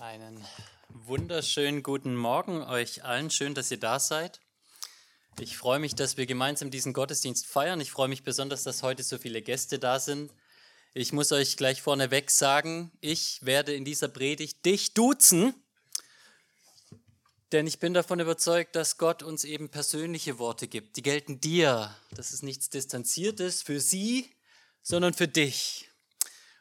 Einen wunderschönen guten Morgen euch allen. Schön, dass ihr da seid. Ich freue mich, dass wir gemeinsam diesen Gottesdienst feiern. Ich freue mich besonders, dass heute so viele Gäste da sind. Ich muss euch gleich vorneweg sagen, ich werde in dieser Predigt dich duzen, denn ich bin davon überzeugt, dass Gott uns eben persönliche Worte gibt. Die gelten dir. Das ist nichts Distanziertes für sie, sondern für dich.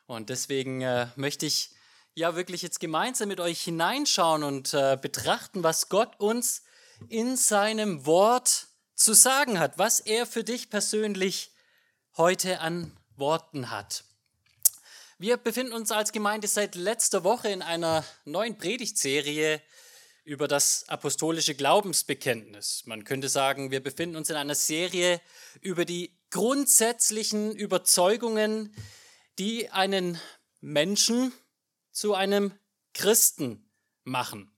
Und deswegen äh, möchte ich ja wirklich jetzt gemeinsam mit euch hineinschauen und äh, betrachten, was Gott uns in seinem Wort zu sagen hat, was er für dich persönlich heute an Worten hat. Wir befinden uns als Gemeinde seit letzter Woche in einer neuen Predigtserie über das apostolische Glaubensbekenntnis. Man könnte sagen, wir befinden uns in einer Serie über die grundsätzlichen Überzeugungen, die einen Menschen zu einem Christen machen.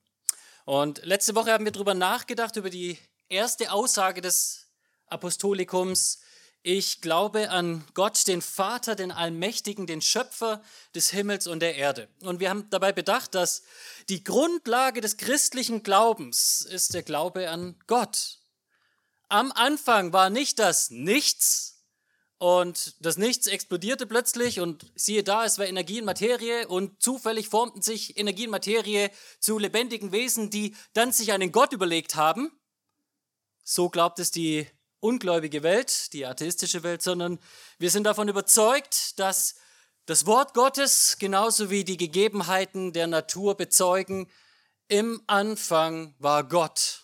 Und letzte Woche haben wir darüber nachgedacht, über die erste Aussage des Apostolikums. Ich glaube an Gott, den Vater, den Allmächtigen, den Schöpfer des Himmels und der Erde. Und wir haben dabei bedacht, dass die Grundlage des christlichen Glaubens ist der Glaube an Gott. Am Anfang war nicht das Nichts, und das Nichts explodierte plötzlich und siehe da, es war Energie und Materie und zufällig formten sich Energie und Materie zu lebendigen Wesen, die dann sich einen Gott überlegt haben. So glaubt es die ungläubige Welt, die atheistische Welt, sondern wir sind davon überzeugt, dass das Wort Gottes genauso wie die Gegebenheiten der Natur bezeugen, im Anfang war Gott.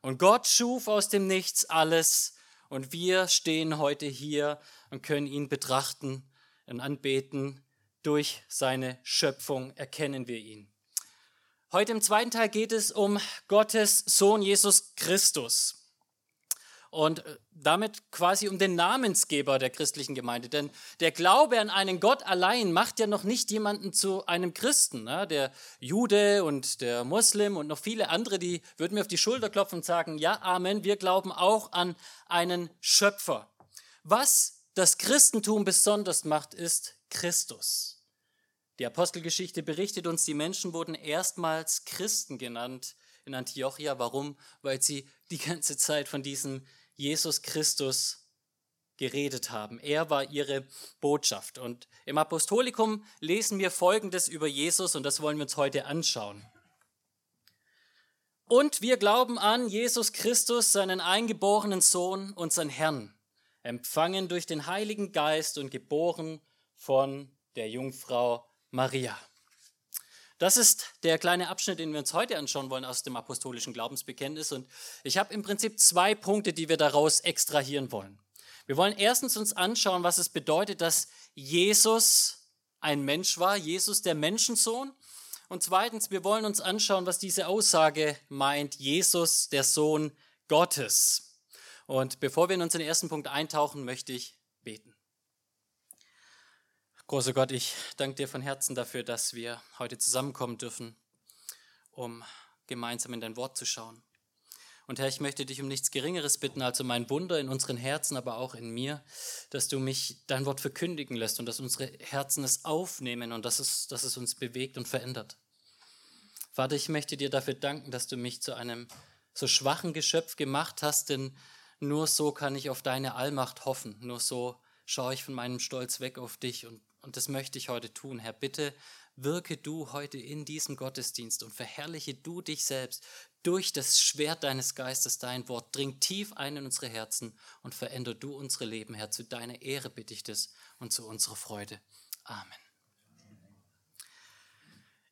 Und Gott schuf aus dem Nichts alles und wir stehen heute hier und können ihn betrachten und anbeten. Durch seine Schöpfung erkennen wir ihn. Heute im zweiten Teil geht es um Gottes Sohn Jesus Christus und äh, damit quasi um den Namensgeber der christlichen Gemeinde. Denn der Glaube an einen Gott allein macht ja noch nicht jemanden zu einem Christen. Ne? Der Jude und der Muslim und noch viele andere, die würden mir auf die Schulter klopfen und sagen, ja, Amen, wir glauben auch an einen Schöpfer. Was das Christentum besonders macht, ist Christus. Die Apostelgeschichte berichtet uns, die Menschen wurden erstmals Christen genannt in Antiochia. Warum? Weil sie die ganze Zeit von diesem Jesus Christus geredet haben. Er war ihre Botschaft. Und im Apostolikum lesen wir Folgendes über Jesus und das wollen wir uns heute anschauen. Und wir glauben an Jesus Christus, seinen eingeborenen Sohn, unseren Herrn, empfangen durch den Heiligen Geist und geboren von der Jungfrau Maria. Das ist der kleine Abschnitt, den wir uns heute anschauen wollen aus dem apostolischen Glaubensbekenntnis. Und ich habe im Prinzip zwei Punkte, die wir daraus extrahieren wollen. Wir wollen erstens uns anschauen, was es bedeutet, dass Jesus ein Mensch war, Jesus der Menschensohn. Und zweitens, wir wollen uns anschauen, was diese Aussage meint, Jesus der Sohn Gottes. Und bevor wir in unseren ersten Punkt eintauchen, möchte ich beten. Großer Gott, ich danke dir von Herzen dafür, dass wir heute zusammenkommen dürfen, um gemeinsam in dein Wort zu schauen. Und Herr, ich möchte dich um nichts Geringeres bitten als um ein Wunder in unseren Herzen, aber auch in mir, dass du mich dein Wort verkündigen lässt und dass unsere Herzen es aufnehmen und dass es, dass es uns bewegt und verändert. Vater, ich möchte dir dafür danken, dass du mich zu einem so schwachen Geschöpf gemacht hast, denn nur so kann ich auf deine Allmacht hoffen. Nur so schaue ich von meinem Stolz weg auf dich und und das möchte ich heute tun. Herr, bitte wirke du heute in diesem Gottesdienst und verherrliche du dich selbst durch das Schwert deines Geistes, dein Wort. Dring tief ein in unsere Herzen und verändere du unsere Leben, Herr. Zu deiner Ehre bitte ich das und zu unserer Freude. Amen.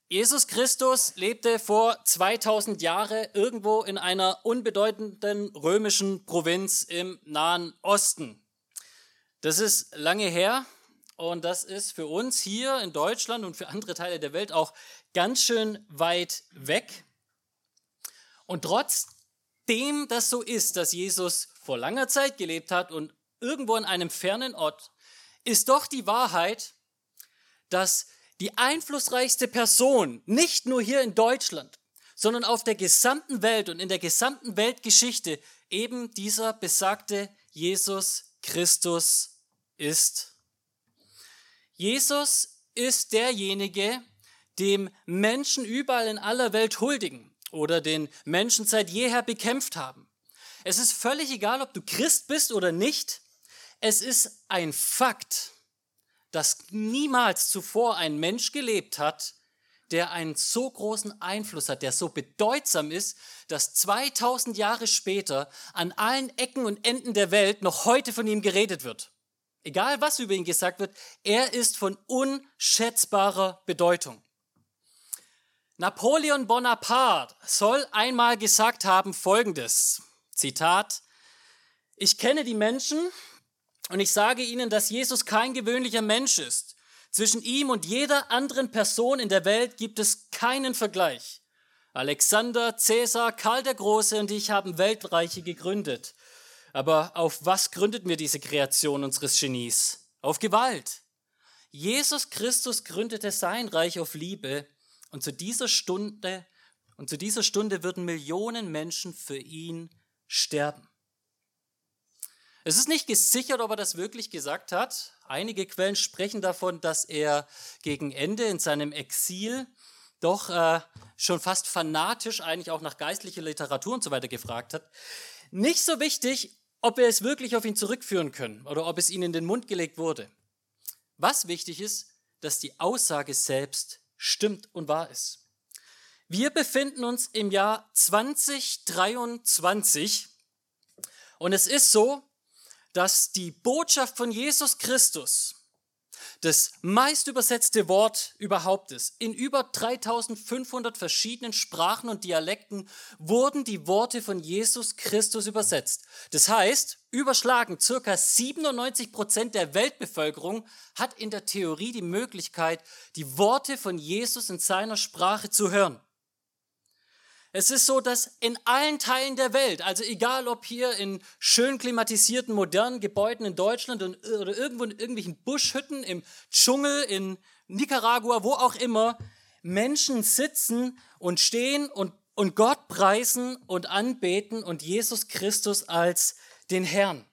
Jesus Christus lebte vor 2000 Jahren irgendwo in einer unbedeutenden römischen Provinz im Nahen Osten. Das ist lange her, und das ist für uns hier in Deutschland und für andere Teile der Welt auch ganz schön weit weg. Und trotzdem das so ist, dass Jesus vor langer Zeit gelebt hat und irgendwo in einem fernen Ort, ist doch die Wahrheit, dass die einflussreichste Person nicht nur hier in Deutschland, sondern auf der gesamten Welt und in der gesamten Weltgeschichte eben dieser besagte Jesus Christus ist. Jesus ist derjenige, dem Menschen überall in aller Welt huldigen oder den Menschen seit jeher bekämpft haben. Es ist völlig egal, ob du Christ bist oder nicht. Es ist ein Fakt, dass niemals zuvor ein Mensch gelebt hat, der einen so großen Einfluss hat, der so bedeutsam ist, dass 2000 Jahre später an allen Ecken und Enden der Welt noch heute von ihm geredet wird. Egal was über ihn gesagt wird, er ist von unschätzbarer Bedeutung. Napoleon Bonaparte soll einmal gesagt haben Folgendes, Zitat, ich kenne die Menschen und ich sage ihnen, dass Jesus kein gewöhnlicher Mensch ist. Zwischen ihm und jeder anderen Person in der Welt gibt es keinen Vergleich. Alexander, Cäsar, Karl der Große und ich haben Weltreiche gegründet. Aber auf was gründet mir diese Kreation unseres Genies? Auf Gewalt. Jesus Christus gründete sein Reich auf Liebe und zu dieser Stunde und zu dieser Stunde würden Millionen Menschen für ihn sterben. Es ist nicht gesichert, ob er das wirklich gesagt hat. Einige Quellen sprechen davon, dass er gegen Ende in seinem Exil doch äh, schon fast fanatisch eigentlich auch nach geistlicher Literatur und so weiter gefragt hat. Nicht so wichtig, ob wir es wirklich auf ihn zurückführen können oder ob es ihnen in den Mund gelegt wurde. Was wichtig ist, dass die Aussage selbst stimmt und wahr ist. Wir befinden uns im Jahr 2023 und es ist so, dass die Botschaft von Jesus Christus das meist übersetzte Wort überhaupt ist. In über 3500 verschiedenen Sprachen und Dialekten wurden die Worte von Jesus Christus übersetzt. Das heißt, überschlagen circa 97 Prozent der Weltbevölkerung hat in der Theorie die Möglichkeit, die Worte von Jesus in seiner Sprache zu hören. Es ist so, dass in allen Teilen der Welt, also egal ob hier in schön klimatisierten, modernen Gebäuden in Deutschland oder irgendwo in irgendwelchen Buschhütten im Dschungel in Nicaragua, wo auch immer, Menschen sitzen und stehen und, und Gott preisen und anbeten und Jesus Christus als den Herrn.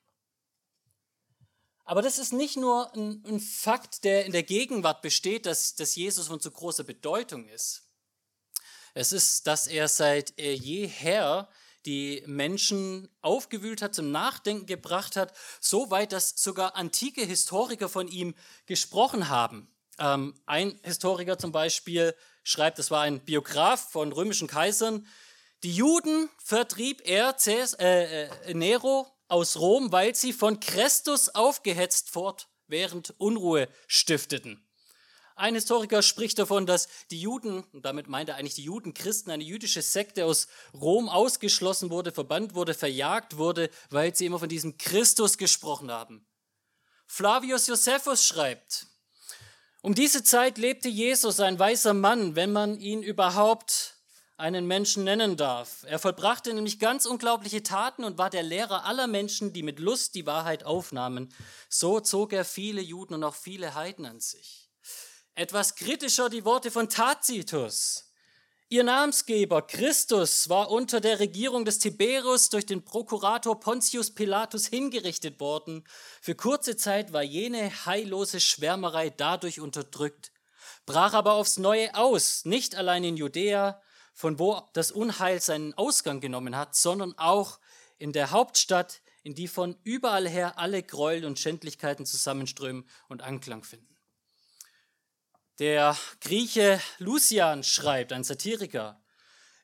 Aber das ist nicht nur ein, ein Fakt, der in der Gegenwart besteht, dass, dass Jesus von so großer Bedeutung ist. Es ist, dass er seit jeher die Menschen aufgewühlt hat, zum Nachdenken gebracht hat, so weit, dass sogar antike Historiker von ihm gesprochen haben. Ähm, ein Historiker zum Beispiel schreibt, das war ein Biograf von römischen Kaisern, die Juden vertrieb er, Cäs, äh, äh, Nero, aus Rom, weil sie von Christus aufgehetzt fortwährend Unruhe stifteten. Ein Historiker spricht davon, dass die Juden, und damit meint er eigentlich die Judenchristen, eine jüdische Sekte aus Rom ausgeschlossen wurde, verbannt wurde, verjagt wurde, weil sie immer von diesem Christus gesprochen haben. Flavius Josephus schreibt, um diese Zeit lebte Jesus, ein weißer Mann, wenn man ihn überhaupt einen Menschen nennen darf. Er vollbrachte nämlich ganz unglaubliche Taten und war der Lehrer aller Menschen, die mit Lust die Wahrheit aufnahmen. So zog er viele Juden und auch viele Heiden an sich. Etwas kritischer die Worte von Tacitus. Ihr Namensgeber Christus war unter der Regierung des Tiberius durch den Prokurator Pontius Pilatus hingerichtet worden. Für kurze Zeit war jene heillose Schwärmerei dadurch unterdrückt, brach aber aufs Neue aus, nicht allein in Judäa, von wo das Unheil seinen Ausgang genommen hat, sondern auch in der Hauptstadt, in die von überall her alle Gräuel und Schändlichkeiten zusammenströmen und Anklang finden. Der Grieche Lucian schreibt, ein Satiriker,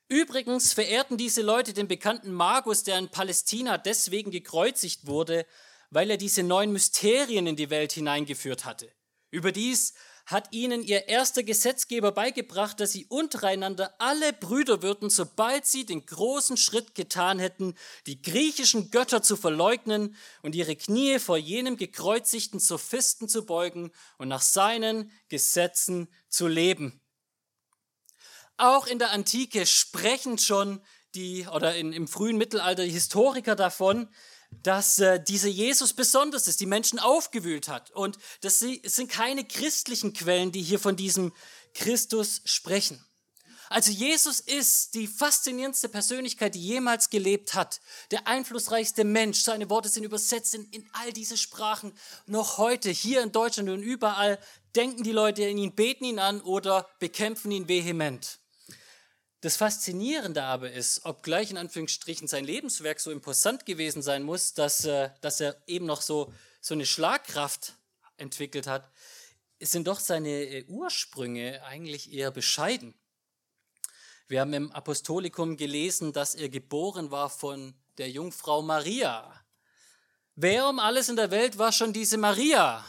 Übrigens verehrten diese Leute den bekannten Magus, der in Palästina deswegen gekreuzigt wurde, weil er diese neuen Mysterien in die Welt hineingeführt hatte. Überdies hat ihnen ihr erster Gesetzgeber beigebracht, dass sie untereinander alle Brüder würden, sobald sie den großen Schritt getan hätten, die griechischen Götter zu verleugnen und ihre Knie vor jenem gekreuzigten Sophisten zu beugen und nach seinen Gesetzen zu leben. Auch in der Antike sprechen schon die, oder in, im frühen Mittelalter die Historiker davon, dass äh, dieser Jesus besonders ist, die Menschen aufgewühlt hat. Und das sind keine christlichen Quellen, die hier von diesem Christus sprechen. Also Jesus ist die faszinierendste Persönlichkeit, die jemals gelebt hat. Der einflussreichste Mensch. Seine Worte sind übersetzt in, in all diese Sprachen. Noch heute, hier in Deutschland und überall denken die Leute an ihn, beten ihn an oder bekämpfen ihn vehement. Das Faszinierende aber ist, obgleich in Anführungsstrichen sein Lebenswerk so imposant gewesen sein muss, dass, äh, dass er eben noch so, so eine Schlagkraft entwickelt hat, sind doch seine äh, Ursprünge eigentlich eher bescheiden. Wir haben im Apostolikum gelesen, dass er geboren war von der Jungfrau Maria. Wer um alles in der Welt war schon diese Maria?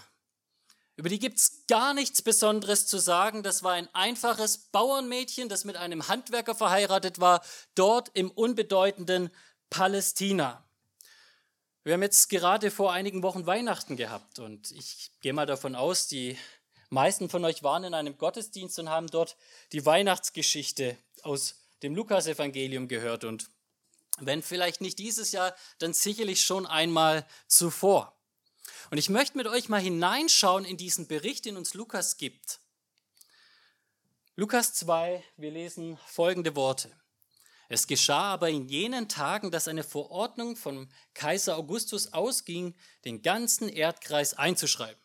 Über die gibt es gar nichts Besonderes zu sagen. Das war ein einfaches Bauernmädchen, das mit einem Handwerker verheiratet war, dort im unbedeutenden Palästina. Wir haben jetzt gerade vor einigen Wochen Weihnachten gehabt und ich gehe mal davon aus, die meisten von euch waren in einem Gottesdienst und haben dort die Weihnachtsgeschichte aus dem Lukasevangelium gehört und wenn vielleicht nicht dieses Jahr, dann sicherlich schon einmal zuvor. Und ich möchte mit euch mal hineinschauen in diesen Bericht, den uns Lukas gibt. Lukas 2, wir lesen folgende Worte. Es geschah aber in jenen Tagen, dass eine Verordnung von Kaiser Augustus ausging, den ganzen Erdkreis einzuschreiben.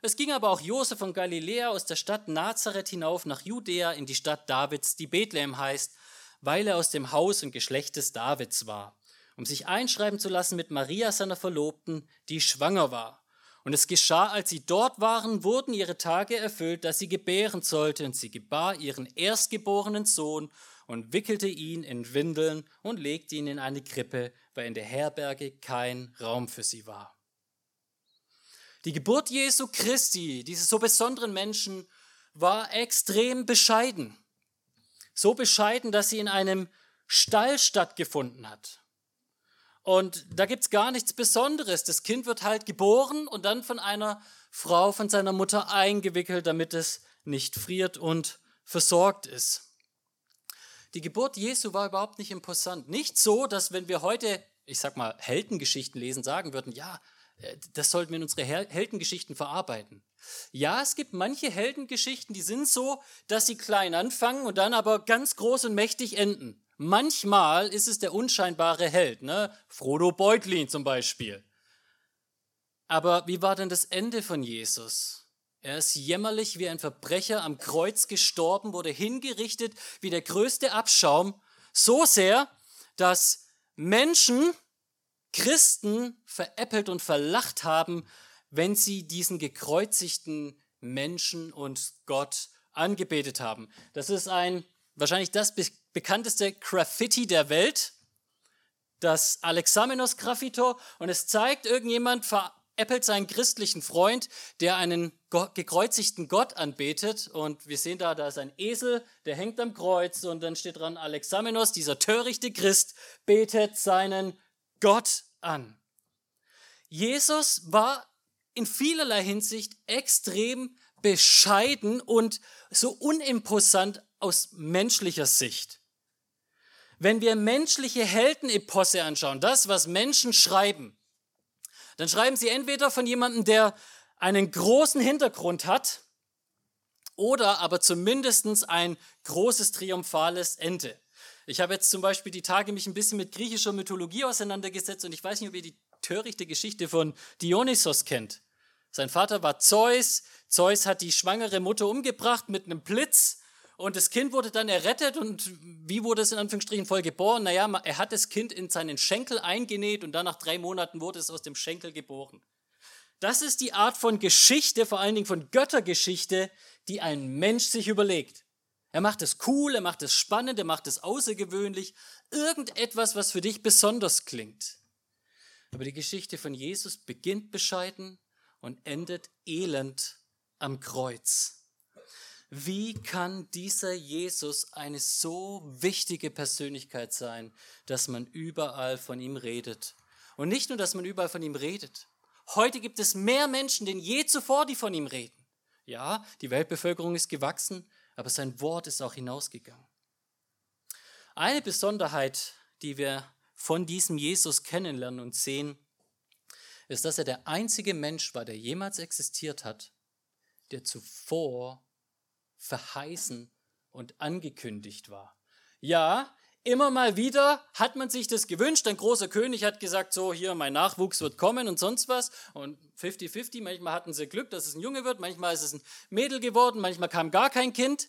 Es ging aber auch Josef von Galiläa aus der Stadt Nazareth hinauf nach Judäa in die Stadt Davids, die Bethlehem heißt, weil er aus dem Haus und Geschlecht des Davids war um sich einschreiben zu lassen mit Maria, seiner Verlobten, die schwanger war. Und es geschah, als sie dort waren, wurden ihre Tage erfüllt, dass sie gebären sollte, und sie gebar ihren erstgeborenen Sohn und wickelte ihn in Windeln und legte ihn in eine Krippe, weil in der Herberge kein Raum für sie war. Die Geburt Jesu Christi, dieses so besonderen Menschen, war extrem bescheiden. So bescheiden, dass sie in einem Stall stattgefunden hat. Und da gibt es gar nichts Besonderes. Das Kind wird halt geboren und dann von einer Frau, von seiner Mutter eingewickelt, damit es nicht friert und versorgt ist. Die Geburt Jesu war überhaupt nicht imposant. Nicht so, dass wenn wir heute, ich sag mal, Heldengeschichten lesen, sagen würden, ja, äh, das sollten wir in unsere Heldengeschichten verarbeiten. Ja, es gibt manche Heldengeschichten, die sind so, dass sie klein anfangen und dann aber ganz groß und mächtig enden. Manchmal ist es der unscheinbare Held, ne? Frodo Beutlin zum Beispiel. Aber wie war denn das Ende von Jesus? Er ist jämmerlich wie ein Verbrecher am Kreuz gestorben, wurde hingerichtet wie der größte Abschaum, so sehr, dass Menschen, Christen veräppelt und verlacht haben, wenn sie diesen gekreuzigten Menschen und Gott angebetet haben. Das ist ein wahrscheinlich das bekannteste Graffiti der Welt, das Alexamenos Graffito, und es zeigt, irgendjemand veräppelt seinen christlichen Freund, der einen gekreuzigten Gott anbetet. Und wir sehen da, da ist ein Esel, der hängt am Kreuz und dann steht dran, Alexamenos, dieser törichte Christ, betet seinen Gott an. Jesus war in vielerlei Hinsicht extrem bescheiden und so unimposant aus menschlicher Sicht. Wenn wir menschliche Heldeneposse anschauen, das, was Menschen schreiben, dann schreiben sie entweder von jemandem, der einen großen Hintergrund hat, oder aber zumindest ein großes triumphales Ende. Ich habe jetzt zum Beispiel die Tage mich ein bisschen mit griechischer Mythologie auseinandergesetzt und ich weiß nicht, ob ihr die törichte Geschichte von Dionysos kennt. Sein Vater war Zeus. Zeus hat die schwangere Mutter umgebracht mit einem Blitz und das Kind wurde dann errettet und wie wurde es in Anführungsstrichen voll geboren? Naja, er hat das Kind in seinen Schenkel eingenäht und dann nach drei Monaten wurde es aus dem Schenkel geboren. Das ist die Art von Geschichte, vor allen Dingen von Göttergeschichte, die ein Mensch sich überlegt. Er macht es cool, er macht es spannend, er macht es außergewöhnlich, irgendetwas, was für dich besonders klingt. Aber die Geschichte von Jesus beginnt bescheiden und endet elend am Kreuz. Wie kann dieser Jesus eine so wichtige Persönlichkeit sein, dass man überall von ihm redet? Und nicht nur, dass man überall von ihm redet. Heute gibt es mehr Menschen denn je zuvor, die von ihm reden. Ja, die Weltbevölkerung ist gewachsen, aber sein Wort ist auch hinausgegangen. Eine Besonderheit, die wir von diesem Jesus kennenlernen und sehen, ist, dass er der einzige Mensch war, der jemals existiert hat, der zuvor verheißen und angekündigt war. Ja, immer mal wieder hat man sich das gewünscht. Ein großer König hat gesagt, so hier, mein Nachwuchs wird kommen und sonst was. Und 50-50, manchmal hatten sie Glück, dass es ein Junge wird, manchmal ist es ein Mädel geworden, manchmal kam gar kein Kind.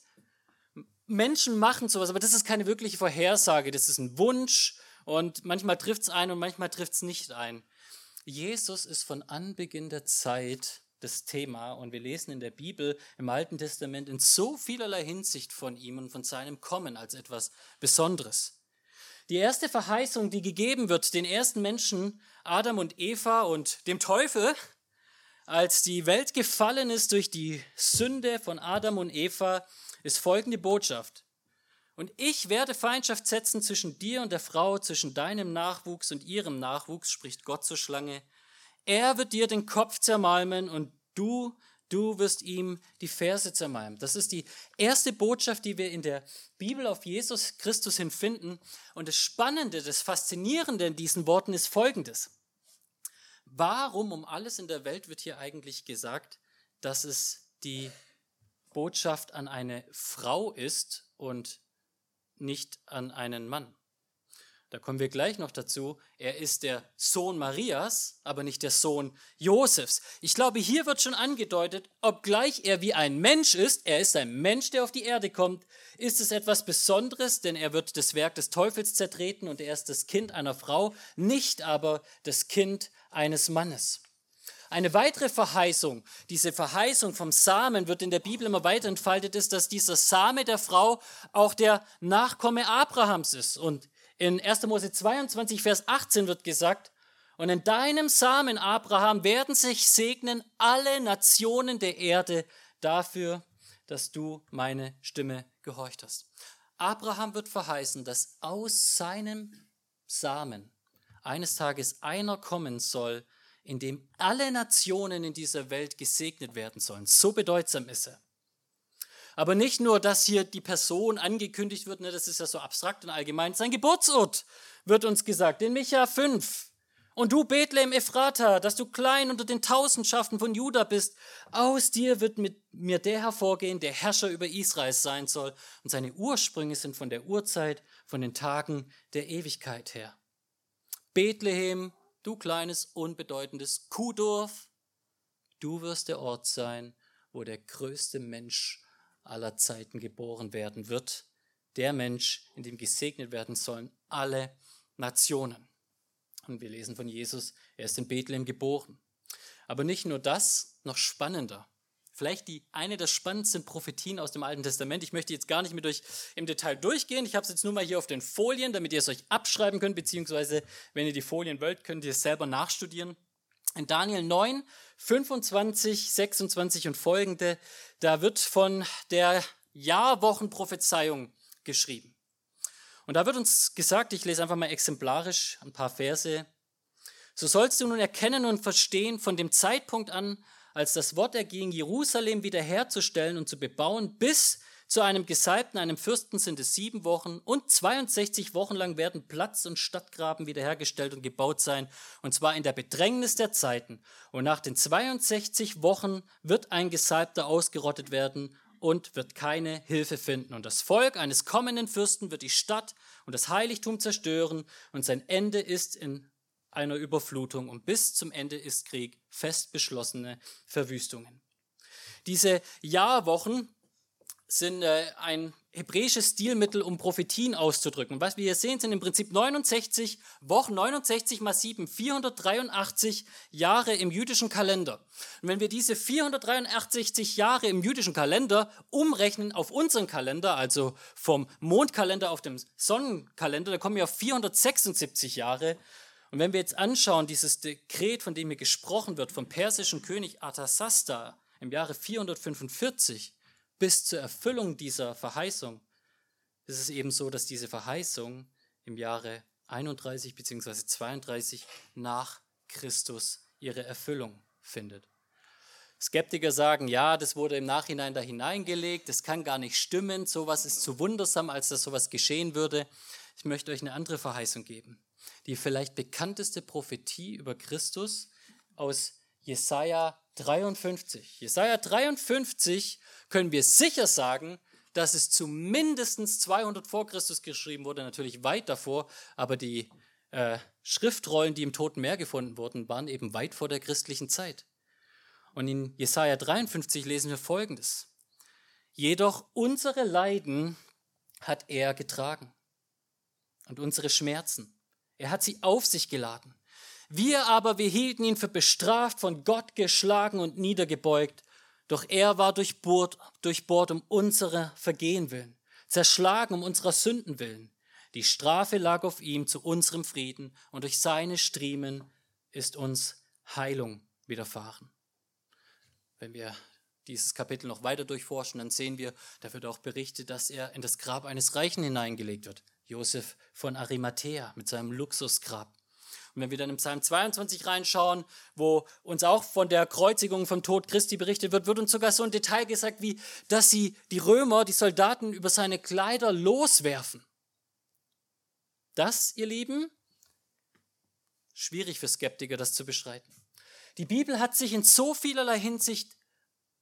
Menschen machen sowas, aber das ist keine wirkliche Vorhersage, das ist ein Wunsch und manchmal trifft es ein und manchmal trifft es nicht ein. Jesus ist von Anbeginn der Zeit das Thema und wir lesen in der Bibel im Alten Testament in so vielerlei Hinsicht von ihm und von seinem Kommen als etwas Besonderes. Die erste Verheißung, die gegeben wird den ersten Menschen, Adam und Eva und dem Teufel, als die Welt gefallen ist durch die Sünde von Adam und Eva, ist folgende Botschaft. Und ich werde Feindschaft setzen zwischen dir und der Frau, zwischen deinem Nachwuchs und ihrem Nachwuchs, spricht Gott zur Schlange. Er wird dir den Kopf zermalmen und du, du wirst ihm die Ferse zermalmen. Das ist die erste Botschaft, die wir in der Bibel auf Jesus Christus hin finden. Und das Spannende, das Faszinierende in diesen Worten ist folgendes. Warum um alles in der Welt wird hier eigentlich gesagt, dass es die Botschaft an eine Frau ist und nicht an einen Mann? Da kommen wir gleich noch dazu. Er ist der Sohn Marias, aber nicht der Sohn Josefs. Ich glaube, hier wird schon angedeutet, obgleich er wie ein Mensch ist, er ist ein Mensch, der auf die Erde kommt, ist es etwas Besonderes, denn er wird das Werk des Teufels zertreten und er ist das Kind einer Frau, nicht aber das Kind eines Mannes. Eine weitere Verheißung, diese Verheißung vom Samen wird in der Bibel immer weiter entfaltet, ist, dass dieser Same der Frau auch der Nachkomme Abrahams ist. Und in 1. Mose 22, Vers 18 wird gesagt, und in deinem Samen, Abraham, werden sich segnen alle Nationen der Erde dafür, dass du meine Stimme gehorcht hast. Abraham wird verheißen, dass aus seinem Samen eines Tages einer kommen soll, in dem alle Nationen in dieser Welt gesegnet werden sollen. So bedeutsam ist er. Aber nicht nur, dass hier die Person angekündigt wird, ne, das ist ja so abstrakt und allgemein, sein Geburtsort wird uns gesagt, in Micha 5. Und du, Bethlehem Ephrata, dass du klein unter den Tausendschaften von Juda bist, aus dir wird mit mir der hervorgehen, der Herrscher über Israel sein soll. Und seine Ursprünge sind von der Urzeit, von den Tagen der Ewigkeit her. Bethlehem, du kleines, unbedeutendes Kuhdorf, du wirst der Ort sein, wo der größte Mensch aller Zeiten geboren werden wird. Der Mensch, in dem gesegnet werden sollen alle Nationen. Und wir lesen von Jesus, er ist in Bethlehem geboren. Aber nicht nur das, noch spannender. Vielleicht die eine der spannendsten Prophetien aus dem Alten Testament. Ich möchte jetzt gar nicht mit euch im Detail durchgehen. Ich habe es jetzt nur mal hier auf den Folien, damit ihr es euch abschreiben könnt, beziehungsweise wenn ihr die Folien wollt, könnt ihr es selber nachstudieren. In Daniel 9, 25, 26 und folgende, da wird von der Jahrwochenprophezeiung geschrieben. Und da wird uns gesagt, ich lese einfach mal exemplarisch ein paar Verse. So sollst du nun erkennen und verstehen von dem Zeitpunkt an, als das Wort erging, Jerusalem wiederherzustellen und zu bebauen, bis zu einem Gesalbten, einem Fürsten sind es sieben Wochen und 62 Wochen lang werden Platz und Stadtgraben wiederhergestellt und gebaut sein, und zwar in der Bedrängnis der Zeiten. Und nach den 62 Wochen wird ein Gesalbter ausgerottet werden und wird keine Hilfe finden. Und das Volk eines kommenden Fürsten wird die Stadt und das Heiligtum zerstören und sein Ende ist in einer Überflutung und bis zum Ende ist Krieg, fest beschlossene Verwüstungen. Diese Jahrwochen sind äh, ein hebräisches Stilmittel, um Prophetien auszudrücken. Was wir hier sehen, sind im Prinzip 69 Wochen, 69 mal 7, 483 Jahre im jüdischen Kalender. Und wenn wir diese 483 Jahre im jüdischen Kalender umrechnen auf unseren Kalender, also vom Mondkalender auf den Sonnenkalender, dann kommen wir auf 476 Jahre. Und wenn wir jetzt anschauen, dieses Dekret, von dem hier gesprochen wird, vom persischen König Arthasasta im Jahre 445, bis zur Erfüllung dieser Verheißung ist es eben so, dass diese Verheißung im Jahre 31 bzw. 32 nach Christus ihre Erfüllung findet. Skeptiker sagen, ja, das wurde im Nachhinein da hineingelegt, das kann gar nicht stimmen, sowas ist zu wundersam, als dass sowas geschehen würde. Ich möchte euch eine andere Verheißung geben. Die vielleicht bekannteste Prophetie über Christus aus Jesaja 53. Jesaja 53 können wir sicher sagen, dass es zu mindestens 200 vor Christus geschrieben wurde, natürlich weit davor, aber die äh, Schriftrollen, die im Toten Meer gefunden wurden, waren eben weit vor der christlichen Zeit. Und in Jesaja 53 lesen wir folgendes: Jedoch unsere Leiden hat er getragen und unsere Schmerzen. Er hat sie auf sich geladen. Wir aber, wir hielten ihn für bestraft, von Gott geschlagen und niedergebeugt. Doch er war durchbohrt, durchbohrt um unsere Vergehen willen, zerschlagen um unserer Sünden willen. Die Strafe lag auf ihm zu unserem Frieden und durch seine Striemen ist uns Heilung widerfahren. Wenn wir dieses Kapitel noch weiter durchforschen, dann sehen wir, da wird auch berichtet, dass er in das Grab eines Reichen hineingelegt wird. Josef von Arimathea mit seinem Luxusgrab. Und wenn wir dann im Psalm 22 reinschauen, wo uns auch von der Kreuzigung vom Tod Christi berichtet wird, wird uns sogar so ein Detail gesagt, wie dass sie die Römer, die Soldaten über seine Kleider loswerfen. Das, ihr Lieben, schwierig für Skeptiker, das zu beschreiten. Die Bibel hat sich in so vielerlei Hinsicht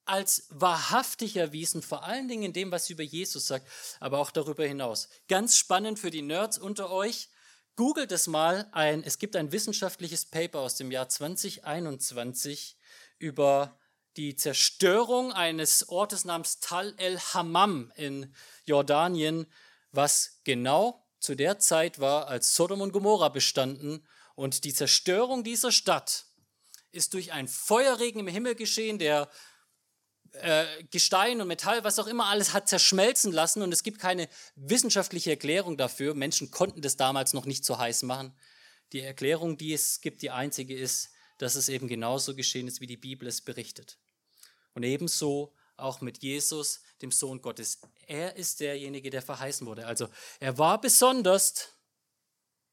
als wahrhaftig erwiesen, vor allen Dingen in dem, was sie über Jesus sagt, aber auch darüber hinaus. Ganz spannend für die Nerds unter euch. Googelt es mal ein, es gibt ein wissenschaftliches Paper aus dem Jahr 2021 über die Zerstörung eines Ortes namens Tal el Hammam in Jordanien, was genau zu der Zeit war, als Sodom und Gomorra bestanden. Und die Zerstörung dieser Stadt ist durch einen Feuerregen im Himmel geschehen, der äh, Gestein und Metall, was auch immer alles hat zerschmelzen lassen und es gibt keine wissenschaftliche Erklärung dafür. Menschen konnten das damals noch nicht so heiß machen. Die Erklärung, die es gibt, die einzige ist, dass es eben genauso geschehen ist, wie die Bibel es berichtet. Und ebenso auch mit Jesus, dem Sohn Gottes. Er ist derjenige, der verheißen wurde. Also er war besonders,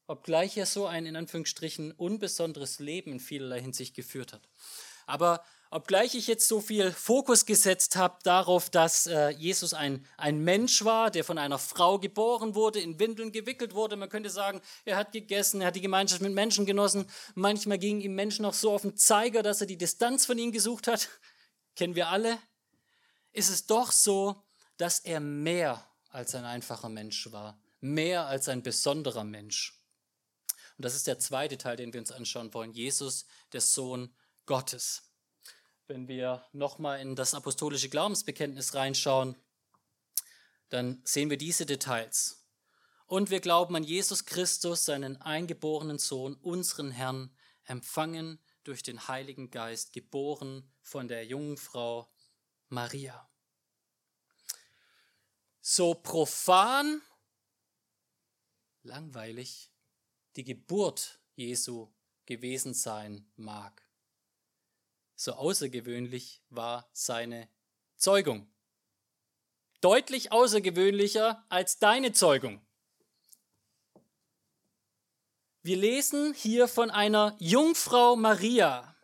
obgleich er so ein in Anführungsstrichen unbesonderes Leben in vielerlei Hinsicht geführt hat. Aber obgleich ich jetzt so viel Fokus gesetzt habe darauf, dass äh, Jesus ein, ein Mensch war, der von einer Frau geboren wurde, in Windeln gewickelt wurde, man könnte sagen, er hat gegessen, er hat die Gemeinschaft mit Menschen genossen, manchmal gingen ihm Menschen auch so auf den Zeiger, dass er die Distanz von ihnen gesucht hat, kennen wir alle, ist es doch so, dass er mehr als ein einfacher Mensch war, mehr als ein besonderer Mensch. Und das ist der zweite Teil, den wir uns anschauen wollen. Jesus, der Sohn Gottes. Wenn wir nochmal in das apostolische Glaubensbekenntnis reinschauen, dann sehen wir diese Details. Und wir glauben an Jesus Christus, seinen eingeborenen Sohn, unseren Herrn, empfangen durch den Heiligen Geist, geboren von der jungen Frau Maria. So profan, langweilig die Geburt Jesu gewesen sein mag so außergewöhnlich war seine Zeugung. Deutlich außergewöhnlicher als deine Zeugung. Wir lesen hier von einer Jungfrau Maria.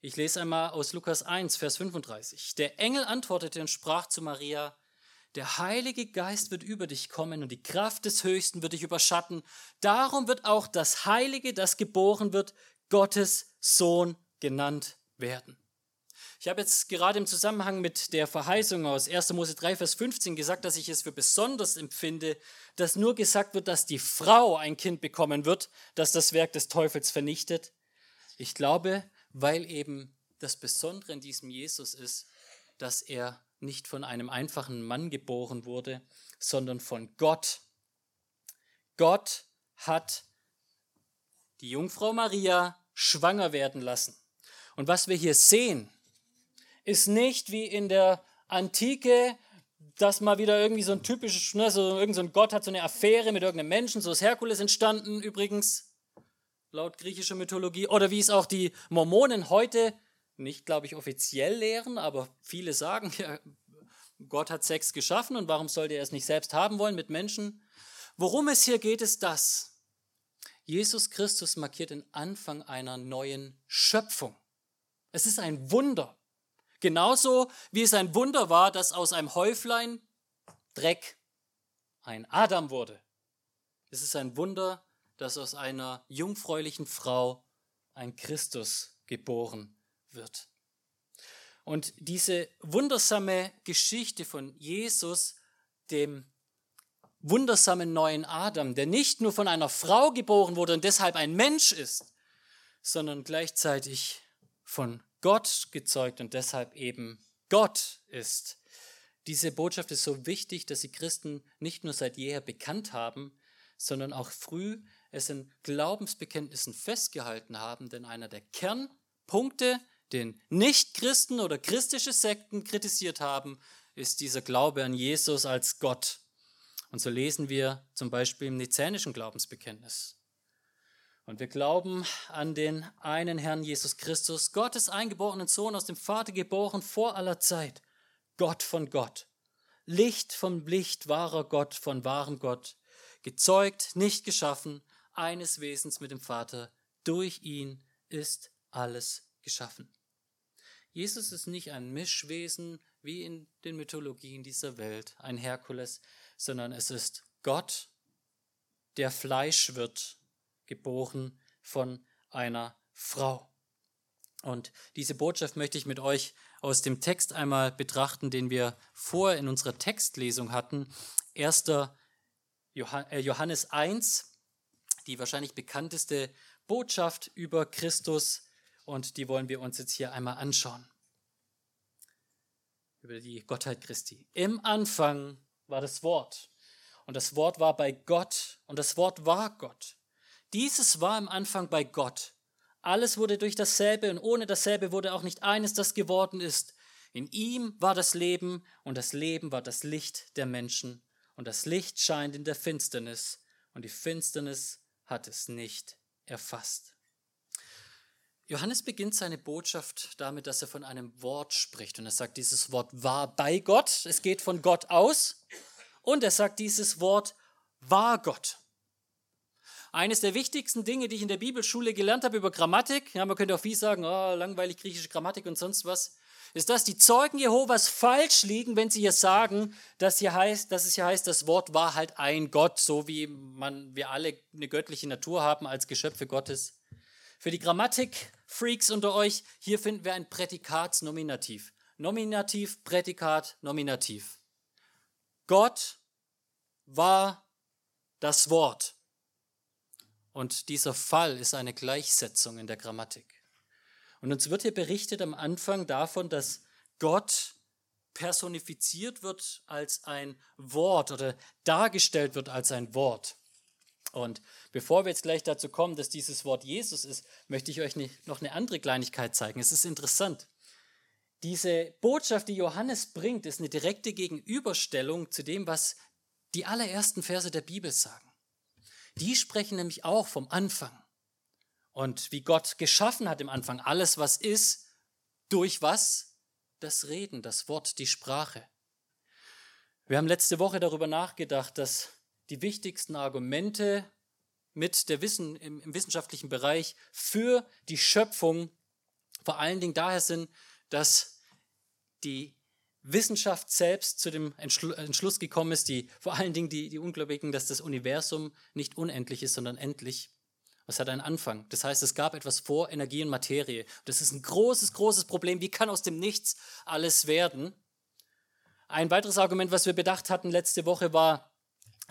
Ich lese einmal aus Lukas 1, Vers 35. Der Engel antwortete und sprach zu Maria, der Heilige Geist wird über dich kommen und die Kraft des Höchsten wird dich überschatten. Darum wird auch das Heilige, das geboren wird, Gottes Sohn genannt werden. Ich habe jetzt gerade im Zusammenhang mit der Verheißung aus 1. Mose 3, Vers 15 gesagt, dass ich es für besonders empfinde, dass nur gesagt wird, dass die Frau ein Kind bekommen wird, das das Werk des Teufels vernichtet. Ich glaube, weil eben das Besondere in diesem Jesus ist, dass er nicht von einem einfachen Mann geboren wurde, sondern von Gott. Gott hat die Jungfrau Maria schwanger werden lassen. Und was wir hier sehen, ist nicht wie in der Antike, dass mal wieder irgendwie so ein typisches, ne, so irgendein so Gott hat so eine Affäre mit irgendeinem Menschen, so ist Herkules entstanden übrigens, laut griechischer Mythologie, oder wie es auch die Mormonen heute nicht, glaube ich, offiziell lehren, aber viele sagen, ja, Gott hat Sex geschaffen und warum sollte er es nicht selbst haben wollen mit Menschen? Worum es hier geht, ist das. Jesus Christus markiert den Anfang einer neuen Schöpfung. Es ist ein Wunder. Genauso wie es ein Wunder war, dass aus einem Häuflein Dreck ein Adam wurde. Es ist ein Wunder, dass aus einer jungfräulichen Frau ein Christus geboren wird. Und diese wundersame Geschichte von Jesus, dem wundersamen neuen Adam, der nicht nur von einer Frau geboren wurde und deshalb ein Mensch ist, sondern gleichzeitig von Gott gezeugt und deshalb eben Gott ist. Diese Botschaft ist so wichtig, dass sie Christen nicht nur seit jeher bekannt haben, sondern auch früh es in Glaubensbekenntnissen festgehalten haben, denn einer der Kernpunkte, den Nichtchristen oder christliche Sekten kritisiert haben, ist dieser Glaube an Jesus als Gott. Und so lesen wir zum Beispiel im nizänischen Glaubensbekenntnis. Und wir glauben an den einen Herrn Jesus Christus, Gottes eingeborenen Sohn aus dem Vater geboren vor aller Zeit, Gott von Gott, Licht vom Licht, wahrer Gott von wahrem Gott, gezeugt, nicht geschaffen, eines Wesens mit dem Vater, durch ihn ist alles geschaffen. Jesus ist nicht ein Mischwesen wie in den Mythologien dieser Welt, ein Herkules, sondern es ist Gott, der Fleisch wird, geboren von einer Frau. Und diese Botschaft möchte ich mit euch aus dem Text einmal betrachten, den wir vorher in unserer Textlesung hatten. 1. Äh, Johannes 1, die wahrscheinlich bekannteste Botschaft über Christus und die wollen wir uns jetzt hier einmal anschauen. Über die Gottheit Christi. Im Anfang war das Wort. Und das Wort war bei Gott und das Wort war Gott. Dieses war im Anfang bei Gott. Alles wurde durch dasselbe und ohne dasselbe wurde auch nicht eines, das geworden ist. In ihm war das Leben und das Leben war das Licht der Menschen. Und das Licht scheint in der Finsternis und die Finsternis hat es nicht erfasst. Johannes beginnt seine Botschaft damit, dass er von einem Wort spricht. Und er sagt, dieses Wort war bei Gott. Es geht von Gott aus. Und er sagt, dieses Wort war Gott. Eines der wichtigsten Dinge, die ich in der Bibelschule gelernt habe über Grammatik, ja, man könnte auch wie sagen, oh, langweilig griechische Grammatik und sonst was, ist, dass die Zeugen Jehovas falsch liegen, wenn sie hier sagen, dass, hier heißt, dass es hier heißt, das Wort war halt ein Gott, so wie man, wir alle eine göttliche Natur haben als Geschöpfe Gottes. Für die Grammatik-Freaks unter euch, hier finden wir ein Prädikatsnominativ. Nominativ, Prädikat, Nominativ. Gott war das Wort. Und dieser Fall ist eine Gleichsetzung in der Grammatik. Und uns wird hier berichtet am Anfang davon, dass Gott personifiziert wird als ein Wort oder dargestellt wird als ein Wort. Und bevor wir jetzt gleich dazu kommen, dass dieses Wort Jesus ist, möchte ich euch noch eine andere Kleinigkeit zeigen. Es ist interessant. Diese Botschaft, die Johannes bringt, ist eine direkte Gegenüberstellung zu dem, was die allerersten Verse der Bibel sagen. Die sprechen nämlich auch vom Anfang und wie Gott geschaffen hat im Anfang. Alles, was ist, durch was? Das Reden, das Wort, die Sprache. Wir haben letzte Woche darüber nachgedacht, dass die wichtigsten Argumente mit der Wissen im, im wissenschaftlichen Bereich für die Schöpfung vor allen Dingen daher sind, dass die Wissenschaft selbst zu dem Entschluss gekommen ist, die, vor allen Dingen die, die Ungläubigen, dass das Universum nicht unendlich ist, sondern endlich. Es hat einen Anfang. Das heißt, es gab etwas vor Energie und Materie. Das ist ein großes, großes Problem. Wie kann aus dem Nichts alles werden? Ein weiteres Argument, was wir bedacht hatten letzte Woche, war,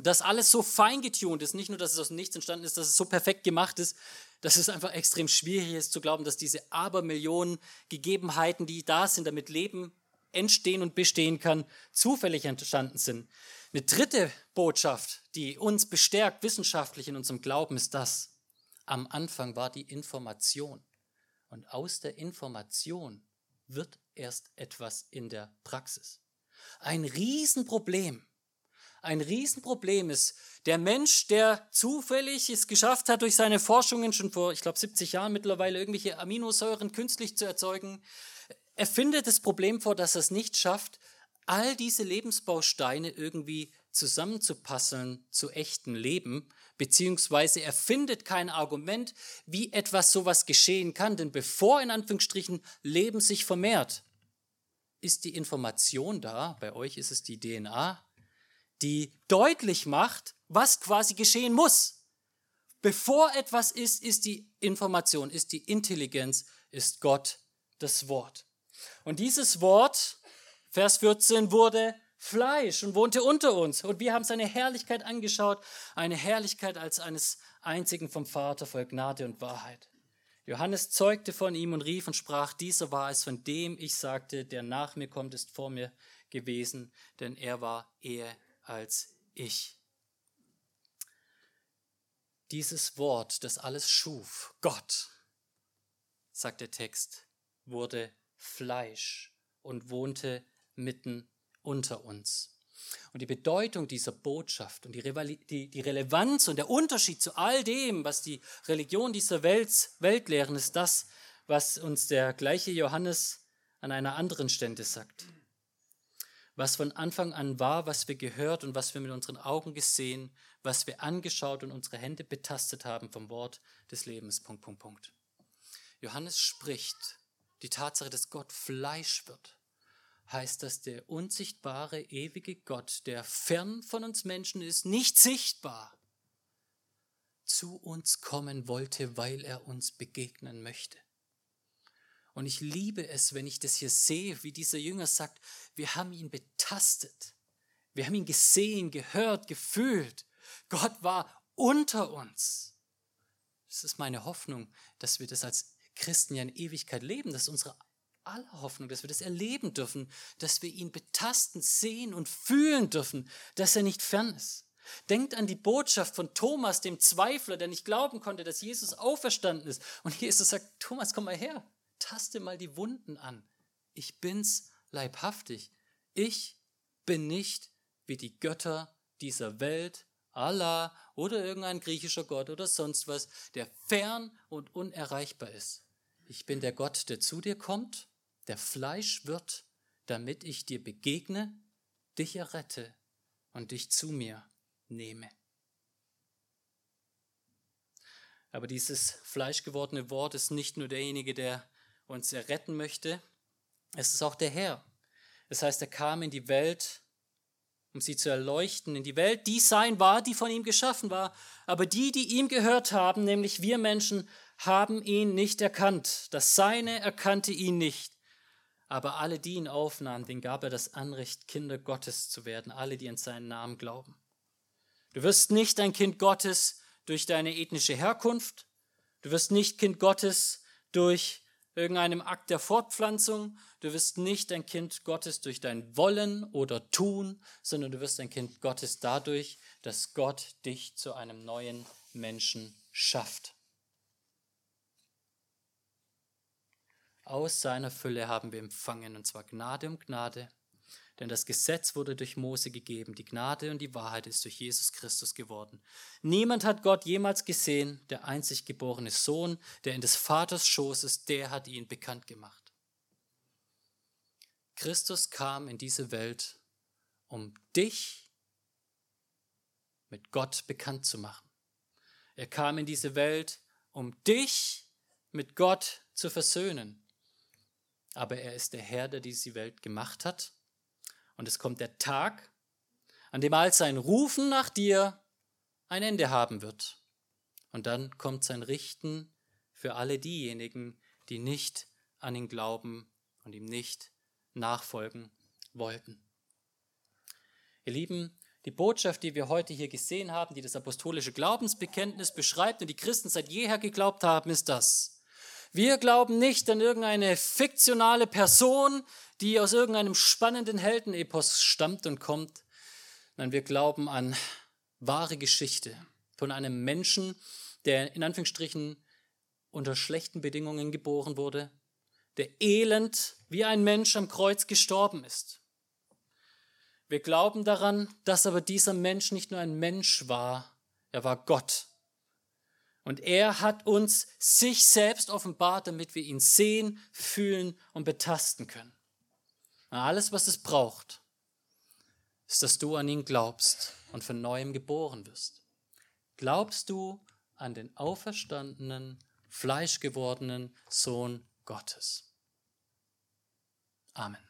dass alles so fein getuned ist. Nicht nur, dass es aus Nichts entstanden ist, dass es so perfekt gemacht ist, dass es einfach extrem schwierig ist zu glauben, dass diese Abermillionen Gegebenheiten, die da sind, damit Leben entstehen und bestehen kann, zufällig entstanden sind. Eine dritte Botschaft, die uns bestärkt wissenschaftlich in unserem Glauben, ist das. Am Anfang war die Information. Und aus der Information wird erst etwas in der Praxis. Ein Riesenproblem. Ein Riesenproblem ist, der Mensch, der zufällig es geschafft hat, durch seine Forschungen schon vor, ich glaube, 70 Jahren mittlerweile irgendwelche Aminosäuren künstlich zu erzeugen, er findet das Problem vor, dass er es nicht schafft, all diese Lebensbausteine irgendwie zusammenzupasseln zu echten Leben, beziehungsweise er findet kein Argument, wie etwas sowas geschehen kann, denn bevor in Anführungsstrichen Leben sich vermehrt, ist die Information da, bei euch ist es die DNA, die deutlich macht, was quasi geschehen muss. Bevor etwas ist, ist die Information, ist die Intelligenz, ist Gott das Wort. Und dieses Wort, Vers 14, wurde Fleisch und wohnte unter uns. Und wir haben seine Herrlichkeit angeschaut, eine Herrlichkeit als eines einzigen vom Vater voll Gnade und Wahrheit. Johannes zeugte von ihm und rief und sprach, dieser war es, von dem ich sagte, der nach mir kommt, ist vor mir gewesen, denn er war eher als ich. Dieses Wort, das alles schuf, Gott, sagt der Text, wurde Fleisch und wohnte mitten unter uns. Und die Bedeutung dieser Botschaft und die, die, die, Relevanz und der Unterschied zu all dem, was die Religion dieser Welt, Welt lehren, ist das, was uns der gleiche Johannes an einer anderen Stelle sagt. Was von Anfang an war, was wir gehört und was wir mit unseren Augen gesehen, was wir angeschaut und unsere Hände betastet haben vom Wort des Lebens. Punkt, Punkt, Punkt. Johannes spricht die Tatsache, dass Gott Fleisch wird heißt dass der unsichtbare, ewige Gott, der fern von uns Menschen ist, nicht sichtbar, zu uns kommen wollte, weil er uns begegnen möchte. Und ich liebe es, wenn ich das hier sehe, wie dieser Jünger sagt, wir haben ihn betastet, wir haben ihn gesehen, gehört, gefühlt. Gott war unter uns. Das ist meine Hoffnung, dass wir das als Christen ja in Ewigkeit leben, dass unsere aller Hoffnung, dass wir das erleben dürfen, dass wir ihn betasten, sehen und fühlen dürfen, dass er nicht fern ist. Denkt an die Botschaft von Thomas, dem Zweifler, der nicht glauben konnte, dass Jesus auferstanden ist. Und Jesus sagt, Thomas, komm mal her, taste mal die Wunden an. Ich bin's leibhaftig. Ich bin nicht wie die Götter dieser Welt, Allah oder irgendein griechischer Gott oder sonst was, der fern und unerreichbar ist. Ich bin der Gott, der zu dir kommt der Fleisch wird, damit ich dir begegne, dich errette und dich zu mir nehme. Aber dieses fleischgewordene Wort ist nicht nur derjenige, der uns erretten möchte, es ist auch der Herr. Das heißt, er kam in die Welt, um sie zu erleuchten, in die Welt, die sein war, die von ihm geschaffen war. Aber die, die ihm gehört haben, nämlich wir Menschen, haben ihn nicht erkannt. Das Seine erkannte ihn nicht. Aber alle, die ihn aufnahmen, denen gab er das Anrecht, Kinder Gottes zu werden, alle, die an seinen Namen glauben. Du wirst nicht ein Kind Gottes durch deine ethnische Herkunft, du wirst nicht Kind Gottes durch irgendeinem Akt der Fortpflanzung, du wirst nicht ein Kind Gottes durch dein Wollen oder Tun, sondern du wirst ein Kind Gottes dadurch, dass Gott dich zu einem neuen Menschen schafft. Aus seiner Fülle haben wir empfangen, und zwar Gnade um Gnade. Denn das Gesetz wurde durch Mose gegeben, die Gnade und die Wahrheit ist durch Jesus Christus geworden. Niemand hat Gott jemals gesehen, der einzig geborene Sohn, der in des Vaters Schoß ist, der hat ihn bekannt gemacht. Christus kam in diese Welt, um dich mit Gott bekannt zu machen. Er kam in diese Welt, um dich mit Gott zu versöhnen aber er ist der Herr, der diese Welt gemacht hat. Und es kommt der Tag, an dem all sein Rufen nach dir ein Ende haben wird. Und dann kommt sein Richten für alle diejenigen, die nicht an ihn glauben und ihm nicht nachfolgen wollten. Ihr Lieben, die Botschaft, die wir heute hier gesehen haben, die das apostolische Glaubensbekenntnis beschreibt und die Christen seit jeher geglaubt haben, ist das. Wir glauben nicht an irgendeine fiktionale Person, die aus irgendeinem spannenden Heldenepos stammt und kommt. Nein, wir glauben an wahre Geschichte von einem Menschen, der in Anführungsstrichen unter schlechten Bedingungen geboren wurde, der elend wie ein Mensch am Kreuz gestorben ist. Wir glauben daran, dass aber dieser Mensch nicht nur ein Mensch war, er war Gott. Und er hat uns sich selbst offenbart, damit wir ihn sehen, fühlen und betasten können. alles, was es braucht, ist, dass du an ihn glaubst und von neuem geboren wirst. Glaubst du an den auferstandenen, fleischgewordenen Sohn Gottes? Amen.